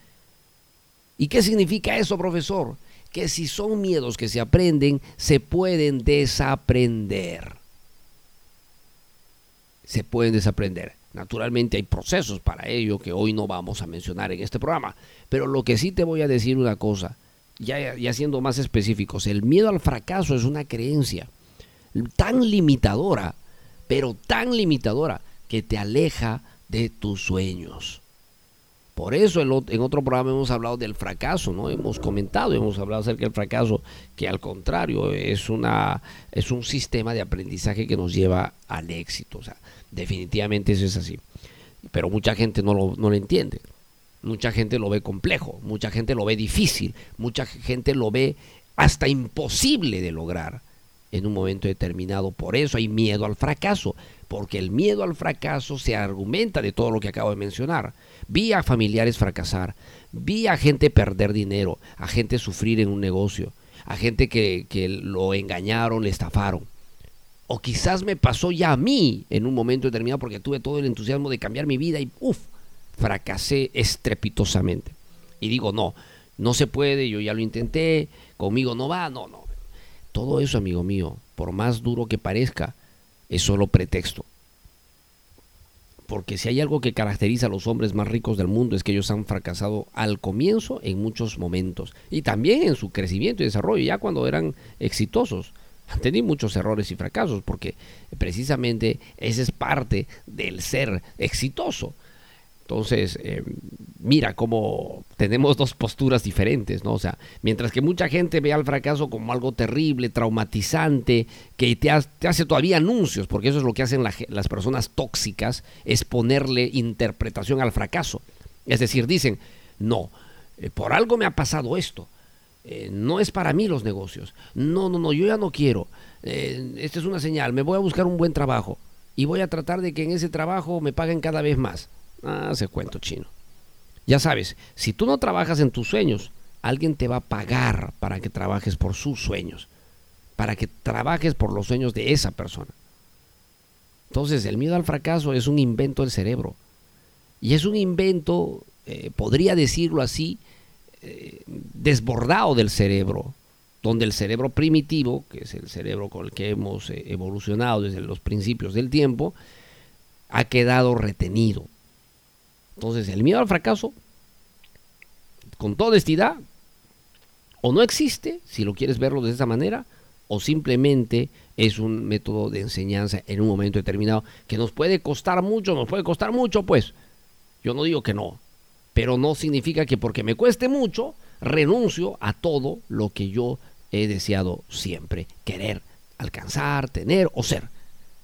¿Y qué significa eso, profesor? Que si son miedos que se aprenden, se pueden desaprender. Se pueden desaprender. Naturalmente hay procesos para ello que hoy no vamos a mencionar en este programa. Pero lo que sí te voy a decir una cosa, ya, ya siendo más específicos, el miedo al fracaso es una creencia tan limitadora, pero tan limitadora que te aleja de tus sueños. Por eso en otro programa hemos hablado del fracaso, ¿no? Hemos comentado, hemos hablado acerca del fracaso, que al contrario es, una, es un sistema de aprendizaje que nos lleva al éxito. O sea, definitivamente eso es así. Pero mucha gente no lo, no lo entiende. Mucha gente lo ve complejo, mucha gente lo ve difícil, mucha gente lo ve hasta imposible de lograr en un momento determinado. Por eso hay miedo al fracaso, porque el miedo al fracaso se argumenta de todo lo que acabo de mencionar. Vi a familiares fracasar, vi a gente perder dinero, a gente sufrir en un negocio, a gente que, que lo engañaron, le estafaron. O quizás me pasó ya a mí en un momento determinado porque tuve todo el entusiasmo de cambiar mi vida y uff, fracasé estrepitosamente. Y digo, no, no se puede, yo ya lo intenté, conmigo no va, no, no, todo eso, amigo mío, por más duro que parezca, es solo pretexto. Porque si hay algo que caracteriza a los hombres más ricos del mundo es que ellos han fracasado al comienzo en muchos momentos y también en su crecimiento y desarrollo, ya cuando eran exitosos. Han tenido muchos errores y fracasos porque precisamente ese es parte del ser exitoso. Entonces, eh, mira cómo tenemos dos posturas diferentes, ¿no? O sea, mientras que mucha gente ve al fracaso como algo terrible, traumatizante, que te, hace todavía anuncios, porque eso es lo que hacen las personas tóxicas, es ponerle interpretación al fracaso. Es decir, dicen, no, eh, por algo me ha pasado esto. Eh, no es para mí los negocios. No, no, no, yo ya no quiero. esta es una señal. Me voy a buscar un buen trabajo y voy a tratar de que en ese trabajo me paguen cada vez más. Ah, se cuento chino. Ya sabes, si tú no trabajas en tus sueños, alguien te va a pagar para que trabajes por sus sueños, para que trabajes por los sueños de esa persona. Entonces, el miedo al fracaso es un invento del cerebro. Y es un invento, eh, podría decirlo así, eh, desbordado del cerebro, donde el cerebro primitivo, que es el cerebro con el que hemos eh, evolucionado desde los principios del tiempo, ha quedado retenido. Entonces, el miedo al fracaso, con toda honestidad, o no existe, si lo quieres verlo de esa manera, o simplemente es un método de enseñanza en un momento determinado que nos puede costar mucho, nos puede costar mucho, pues yo no digo que no, pero no significa que porque me cueste mucho, renuncio a todo lo que yo he deseado siempre querer, alcanzar, tener o ser.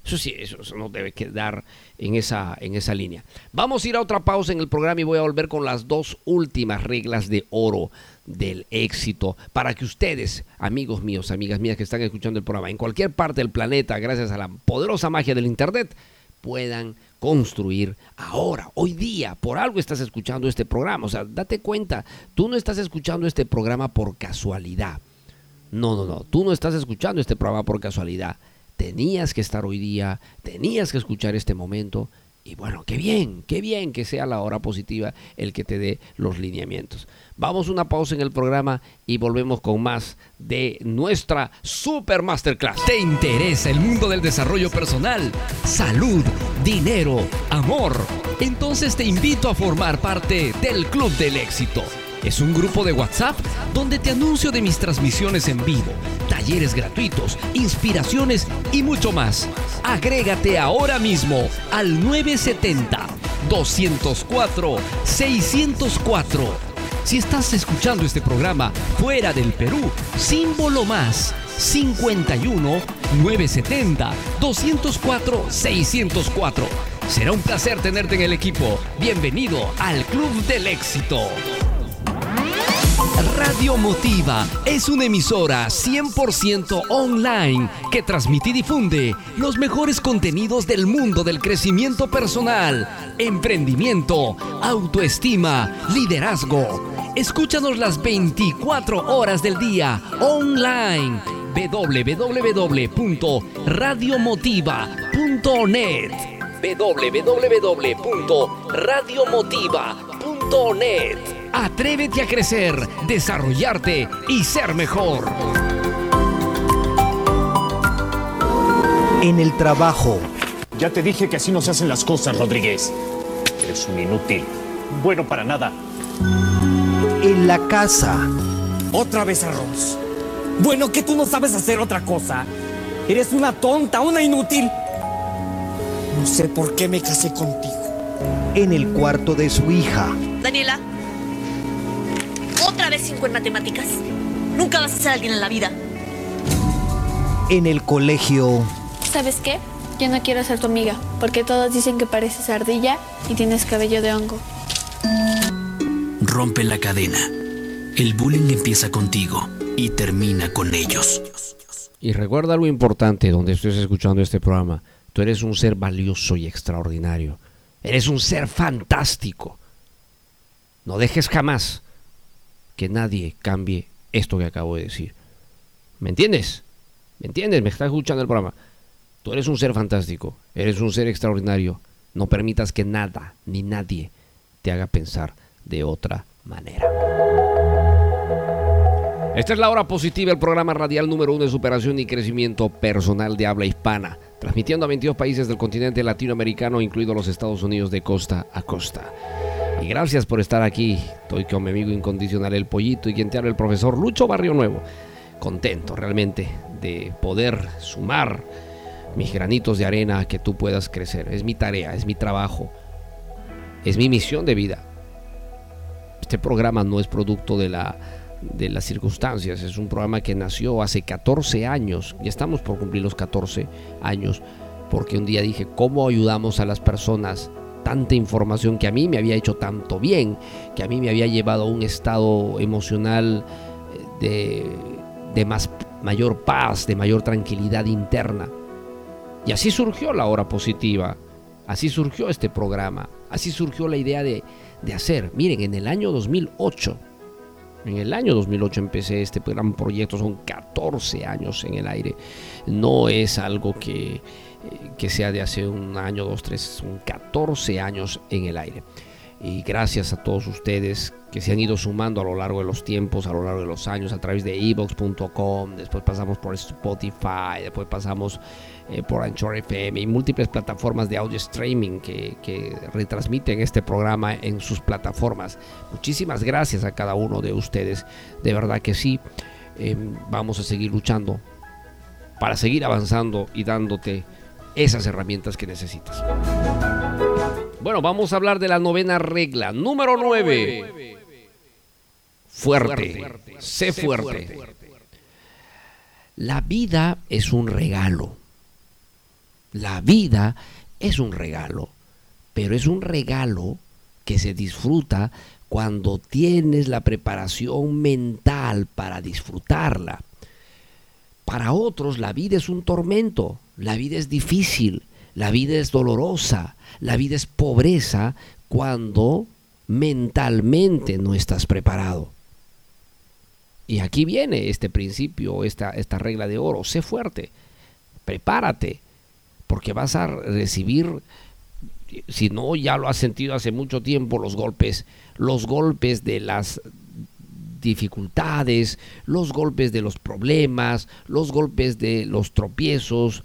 Eso sí, eso, no debe quedar en esa, en esa línea. Vamos a ir a otra pausa en el programa y voy a volver con las dos últimas reglas de oro del éxito para que ustedes, amigos míos, amigas mías que están escuchando el programa en cualquier parte del planeta, gracias a la poderosa magia del Internet, puedan construir ahora, hoy día. Por algo estás escuchando este programa. O sea, date cuenta, tú no estás escuchando este programa por casualidad. No, no, no, tú no estás escuchando este programa por casualidad tenías que estar hoy día, tenías que escuchar este momento. Y bueno, qué bien, qué bien que sea la hora positiva el que te dé los lineamientos. Vamos una pausa en el programa y volvemos con más de nuestra Super Masterclass. ¿Te interesa el mundo del desarrollo personal? Salud, dinero, amor. Entonces te invito a formar parte del Club del Éxito es un grupo de WhatsApp donde te anuncio de mis transmisiones en vivo, talleres gratuitos, inspiraciones y mucho más. Agrégate ahora mismo al 970 204 604 Si estás escuchando este programa fuera del Perú, símbolo más 51 970 204 604. Será un placer tenerte en el equipo. Bienvenido al Club del Éxito. Radio Motiva es una emisora 100% online que transmite y difunde los mejores contenidos del mundo del crecimiento personal, emprendimiento, autoestima, liderazgo. Escúchanos las 24 horas del día online. www.radiomotiva.net www.radiomotiva.net Atrévete a crecer, desarrollarte y ser mejor. En el trabajo. Ya te dije que así no se hacen las cosas, Rodríguez. Eres un inútil. Bueno para nada. En la casa. Otra vez arroz. Bueno, que tú no sabes hacer otra cosa. Eres una tonta, una inútil. No sé por qué me casé contigo. En el cuarto de su hija. Daniela, otra vez cinco en matemáticas. Nunca vas a ser alguien en la vida. En el colegio. ¿Sabes qué? Yo no quiero ser tu amiga, porque todos dicen que pareces ardilla y tienes cabello de hongo. Rompe la cadena. El bullying empieza contigo y termina con ellos. Y recuerda algo importante donde estés escuchando este programa. Tú eres un ser valioso y extraordinario. Eres un ser fantástico. No dejes jamás que nadie cambie esto que acabo de decir. ¿Me entiendes? ¿Me entiendes? Me estás escuchando el programa. Tú eres un ser fantástico, eres un ser extraordinario. No permitas que nada ni nadie te haga pensar de otra manera. Esta es la hora positiva, el programa radial número uno de superación y crecimiento personal de habla hispana, transmitiendo a 22 países del continente latinoamericano, incluidos los Estados Unidos de costa a costa. Y gracias por estar aquí. Estoy con mi amigo incondicional El Pollito y quien te habla el profesor Lucho Barrio Nuevo. Contento realmente de poder sumar mis granitos de arena a que tú puedas crecer. Es mi tarea, es mi trabajo, es mi misión de vida. Este programa no es producto de la de las circunstancias. Es un programa que nació hace 14 años. Ya estamos por cumplir los 14 años. Porque un día dije, ¿cómo ayudamos a las personas? Tanta información que a mí me había hecho tanto bien, que a mí me había llevado a un estado emocional de, de más, mayor paz, de mayor tranquilidad interna. Y así surgió la hora positiva. Así surgió este programa. Así surgió la idea de, de hacer. Miren, en el año 2008 en el año 2008 empecé este gran proyecto, son 14 años en el aire. No es algo que, que sea de hace un año, dos, tres, son 14 años en el aire. Y gracias a todos ustedes que se han ido sumando a lo largo de los tiempos, a lo largo de los años, a través de evox.com, después pasamos por Spotify, después pasamos eh, por Anchor FM y múltiples plataformas de audio streaming que, retransmiten este programa en sus plataformas. Muchísimas gracias a cada uno de ustedes. De verdad que sí, eh, vamos a seguir luchando para seguir avanzando y dándote esas herramientas que necesitas. Bueno, vamos a hablar de la novena regla. Número 9. Fuerte. Sé fuerte. La vida es un regalo. La vida es un regalo. Pero es un regalo que se disfruta cuando tienes la preparación mental para disfrutarla. Para otros la vida es un tormento, la vida es difícil, la vida es dolorosa, la vida es pobreza cuando mentalmente no estás preparado. Y aquí viene este principio, esta, esta regla de oro. Sé fuerte, prepárate, porque vas a recibir, si no ya lo has sentido hace mucho tiempo, los golpes, los golpes de las dificultades, los golpes de los problemas, los golpes de los tropiezos.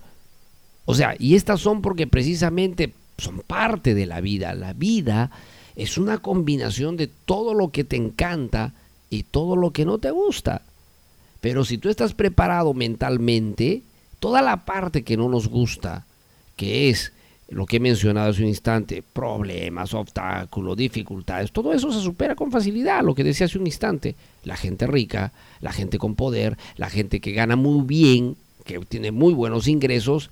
O sea, y estas son porque precisamente son parte de la vida. La vida es una combinación de todo lo que te encanta y todo lo que no te gusta. Pero si tú estás preparado mentalmente, toda la parte que no nos gusta, que es lo que he mencionado hace un instante, problemas, obstáculos, dificultades, todo eso se supera con facilidad, lo que decía hace un instante. La gente rica, la gente con poder, la gente que gana muy bien, que tiene muy buenos ingresos,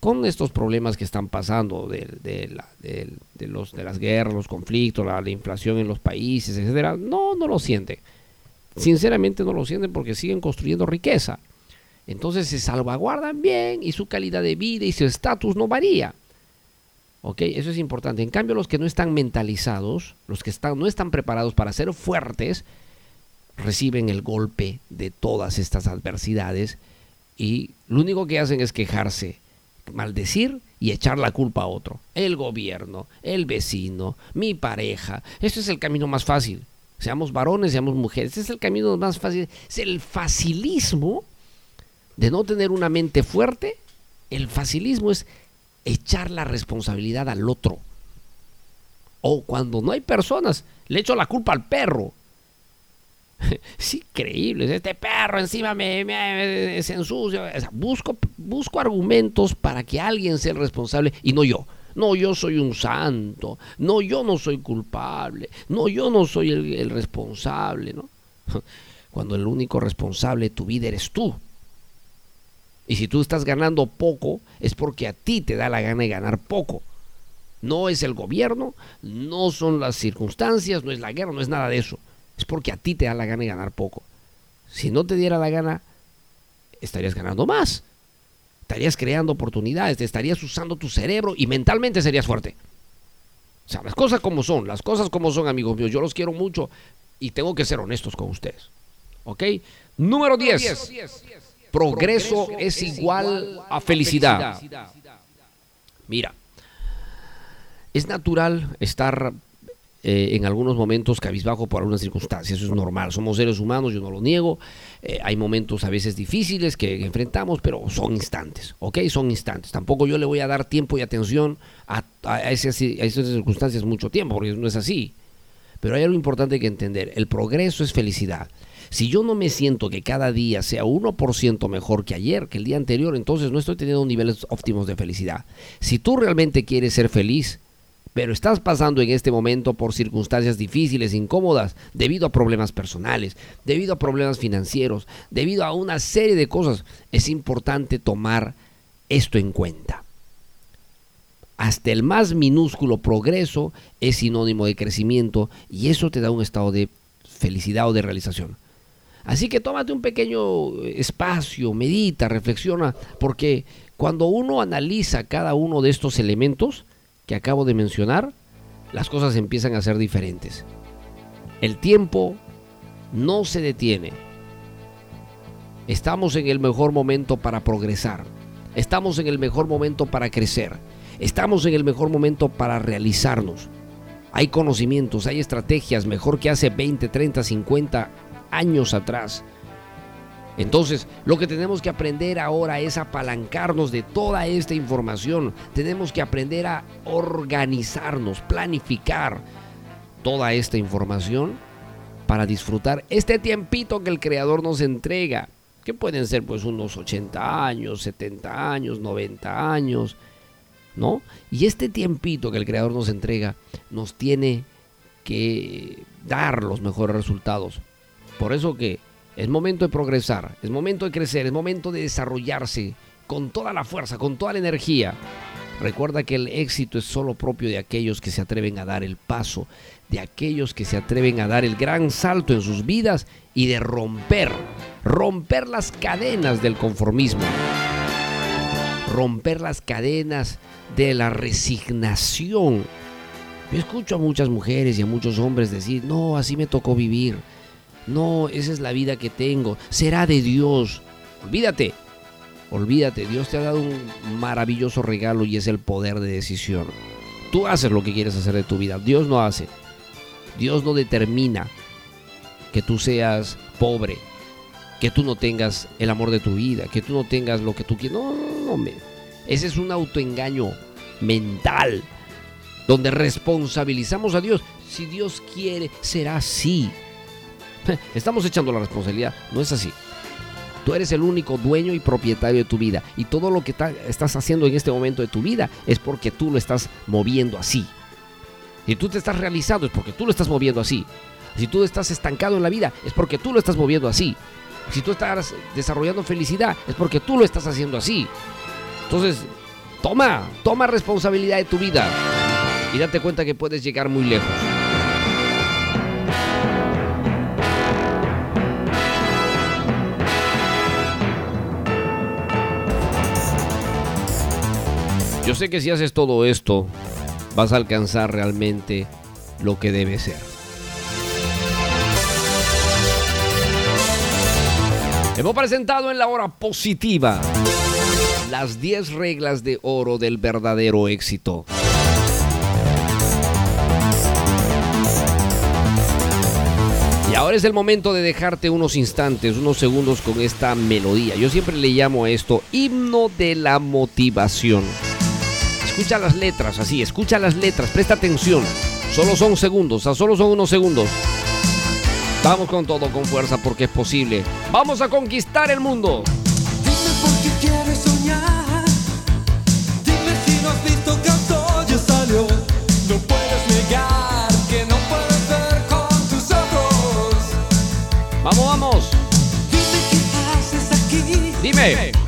con estos problemas que están pasando de, de, los, de las guerras, los conflictos, la, la, inflación en los países, etcétera, no, no lo sienten. Sinceramente no lo sienten porque siguen construyendo riqueza. Entonces se salvaguardan bien y su calidad de vida y su estatus no varía. ¿Ok? Eso es importante. En cambio, los que no están mentalizados, los que están, no están preparados para ser fuertes, reciben el golpe de todas estas adversidades y lo único que hacen es quejarse, maldecir y echar la culpa a otro. El gobierno, el vecino, mi pareja. Este es el camino más fácil. Seamos varones, seamos mujeres. Este es el camino más fácil. Es el facilismo de no tener una mente fuerte. El facilismo es echar la responsabilidad al otro. O cuando no hay personas, le echo la culpa al perro. Es increíble, este perro encima me, me, se ensucia. busco, busco argumentos para que alguien sea el responsable y no yo. No, yo soy un santo. No, yo no soy culpable. No, yo no soy el, responsable. ¿no? Cuando el único responsable de tu vida eres tú. Y si tú estás ganando poco, es porque a ti te da la gana de ganar poco. No es el gobierno, no son las circunstancias, no es la guerra, no es nada de eso. Es porque a ti te da la gana de ganar poco. Si no te diera la gana, estarías ganando más. Estarías creando oportunidades, te estarías usando tu cerebro y mentalmente serías fuerte. O sea, las cosas como son, las cosas como son, amigos míos. Yo los quiero mucho y tengo que ser honestos con ustedes. ¿Ok? Número 10 progreso es igual a felicidad. Mira, es natural estar eh, en algunos momentos cabizbajo por algunas circunstancias, eso es normal, somos seres humanos, yo no lo niego, eh, hay momentos a veces difíciles que enfrentamos, pero son instantes, ¿ok? Son instantes, tampoco yo le voy a dar tiempo y atención a, esas, a esas circunstancias mucho tiempo, porque no es así, pero hay algo importante que entender, el progreso es felicidad. Si yo no me siento que cada día sea 1% mejor que ayer, que el día anterior, entonces no estoy teniendo niveles óptimos de felicidad. Si tú realmente quieres ser feliz, pero estás pasando en este momento por circunstancias difíciles, incómodas, debido a problemas personales, debido a problemas financieros, debido a una serie de cosas, es importante tomar esto en cuenta. Hasta el más minúsculo progreso es sinónimo de crecimiento y eso te da un estado de felicidad o de realización. Así que tómate un pequeño espacio, medita, reflexiona, porque cuando uno analiza cada uno de estos elementos que acabo de mencionar, las cosas empiezan a ser diferentes. El tiempo no se detiene. Estamos en el mejor momento para progresar. Estamos en el mejor momento para crecer. Estamos en el mejor momento para realizarnos. Hay conocimientos, hay estrategias mejor que hace 20, 30, 50 años atrás. Entonces, lo que tenemos que aprender ahora es apalancarnos de toda esta información. Tenemos que aprender a organizarnos, planificar toda esta información para disfrutar este tiempito que el creador nos entrega, que pueden ser pues unos 80 años, 70 años, 90 años, ¿no? Y este tiempito que el creador nos entrega nos tiene que dar los mejores resultados. Por eso que es momento de progresar, es momento de crecer, es momento de desarrollarse con toda la fuerza, con toda la energía. Recuerda que el éxito es solo propio de aquellos que se atreven a dar el paso, de aquellos que se atreven a dar el gran salto en sus vidas y de romper, romper las cadenas del conformismo, romper las cadenas de la resignación. Yo escucho a muchas mujeres y a muchos hombres decir, no, así me tocó vivir no, esa es la vida que tengo. Será de Dios. Olvídate. Olvídate. Dios te ha dado un maravilloso regalo y es el poder de decisión. Tú haces lo que quieres hacer de tu vida. Dios no hace. Dios no determina que tú seas pobre, que tú no tengas el amor de tu vida, que tú no tengas lo que tú quieres. No, no, no. Ese es un autoengaño mental donde responsabilizamos a Dios. Si Dios quiere, será así. Estamos echando la responsabilidad. No es así. Tú eres el único dueño y propietario de tu vida. Y todo lo que estás haciendo en este momento de tu vida es porque tú lo estás moviendo así. Si tú te estás realizando es porque tú lo estás moviendo así. Si tú estás estancado en la vida es porque tú lo estás moviendo así. Si tú estás desarrollando felicidad es porque tú lo estás haciendo así. Entonces, toma, toma responsabilidad de tu vida y date cuenta que puedes llegar muy lejos. Yo sé que si haces todo esto, vas a alcanzar realmente lo que debe ser. Hemos presentado en la hora positiva las 10 reglas de oro del verdadero éxito. Y ahora es el momento de dejarte unos instantes, unos segundos con esta melodía. Yo siempre le llamo a esto himno de la motivación. Escucha las letras, así, escucha las letras, presta atención. Solo son segundos, solo son unos segundos. Vamos con todo, con fuerza, porque es posible. Vamos a conquistar el mundo. Dime por qué quieres soñar. Dime si no has visto que todo ya salió. No puedes negar que no puedes ver con tus ojos. Vamos, vamos. Dime qué haces aquí. Dime. Dime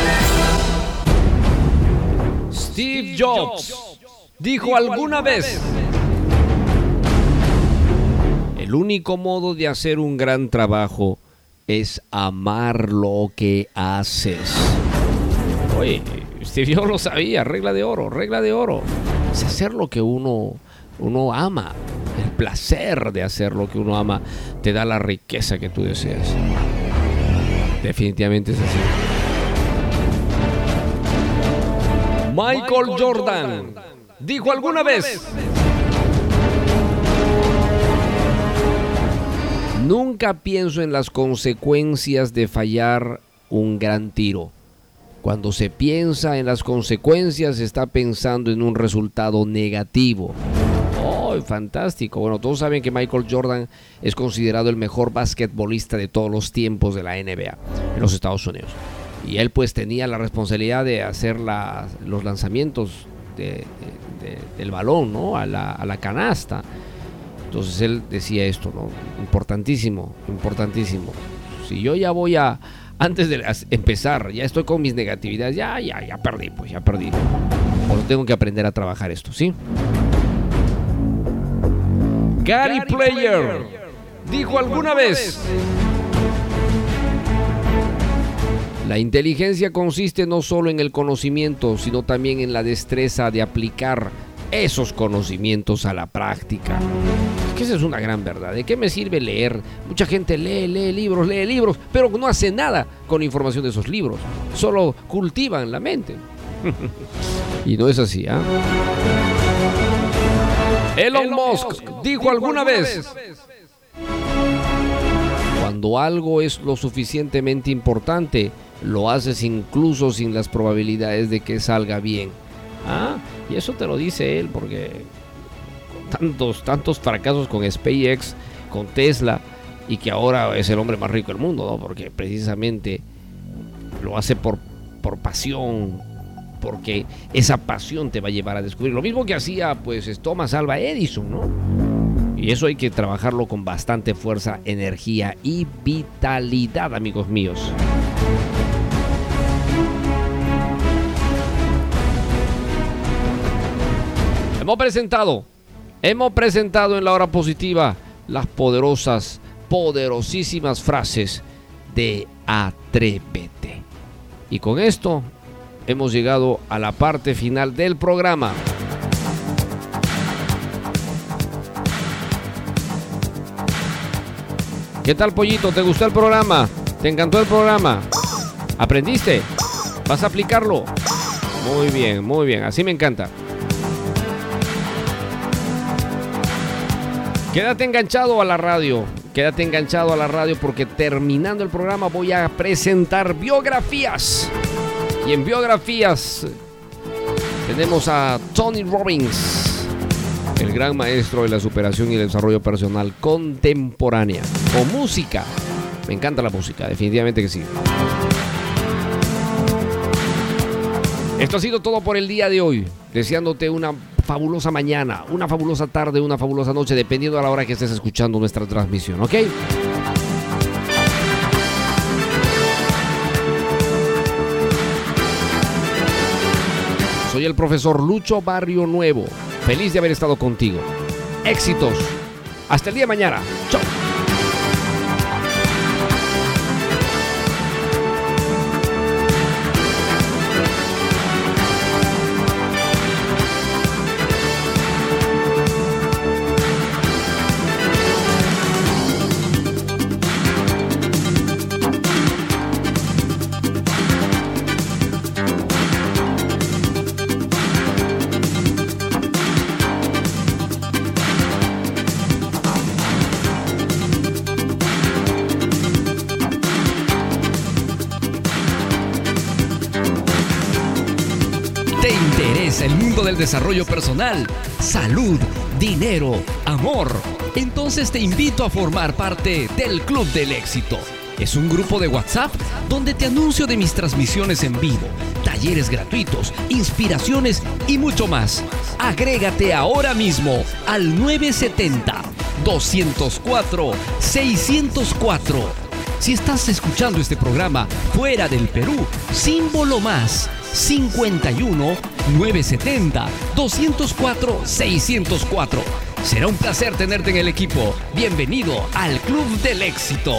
Steve Jobs dijo alguna vez, el único modo de hacer un gran trabajo es amar lo que haces. Oye, Steve Jobs lo sabía, regla de oro, regla de oro. Es hacer lo que uno, uno ama. El placer de hacer lo que uno ama te da la riqueza que tú deseas. Definitivamente es así. Michael Jordan dijo alguna vez, nunca pienso en las consecuencias de fallar un gran tiro. Cuando se piensa en las consecuencias, se está pensando en un resultado negativo. ¡Oh, fantástico! Bueno, todos saben que Michael Jordan es considerado el mejor basquetbolista de todos los tiempos de la NBA en los Estados Unidos. Y él pues tenía la responsabilidad de hacer la- los lanzamientos de- de- de- del balón ¿no? a, la, a la canasta. Entonces él decía esto, ¿no? Importantísimo, importantísimo. Si yo ya voy a, antes de empezar, ya estoy con mis negatividades, ya, ya, ya perdí, pues ya perdí. Tengo que aprender a trabajar esto, ¿sí? Gary Player dijo alguna vez, la inteligencia consiste no solo en el conocimiento, sino también en la destreza de aplicar esos conocimientos a la práctica. Es que esa es una gran verdad. ¿De qué me sirve leer? Mucha gente lee, lee libros, lee libros, pero no hace nada con información de esos libros. Solo cultivan la mente. y no es así, ¿ah? Elon Musk dijo alguna vez, cuando algo es lo suficientemente importante, lo haces incluso sin las probabilidades de que salga bien. Ah, y eso te lo dice él porque tantos, tantos fracasos con SpaceX, con Tesla, y que ahora es el hombre más rico del mundo, ¿no? Porque precisamente lo hace por, por pasión, porque esa pasión te va a llevar a descubrir. Lo mismo que hacía pues es Thomas Alva Edison, ¿no? Y eso hay que trabajarlo con bastante fuerza, energía y vitalidad, amigos míos. Hemos presentado, hemos presentado en la hora positiva las poderosas, poderosísimas frases de Atrévete. Y con esto hemos llegado a la parte final del programa. ¿Qué tal, pollito? ¿Te gustó el programa? ¿Te encantó el programa? ¿Aprendiste? ¿Vas a aplicarlo? Muy bien, muy bien. Así me encanta. Quédate enganchado a la radio. Quédate enganchado a la radio porque terminando el programa voy a presentar biografías. Y en biografías tenemos a Tony Robbins, el gran maestro de la superación y el desarrollo personal contemporánea. Con música. Me encanta la música, definitivamente que sí. Esto ha sido todo por el día de hoy. Deseándote una fabulosa mañana, una fabulosa tarde, una fabulosa noche, dependiendo a la hora que estés escuchando nuestra transmisión, ¿ok? Soy el profesor Lucho Barrio Nuevo. Feliz de haber estado contigo. Éxitos. Hasta el día de mañana. Chao. Desarrollo personal, salud, dinero, amor? Entonces te invito a formar parte del Club del Éxito. Es un grupo de WhatsApp donde te anuncio de mis transmisiones en vivo, talleres gratuitos, inspiraciones y mucho más. Agrégate ahora mismo al 970 204 604. Si estás escuchando este programa fuera del Perú, símbolo más 51 970 204 604. Será un placer tenerte en el equipo. Bienvenido al Club del Éxito.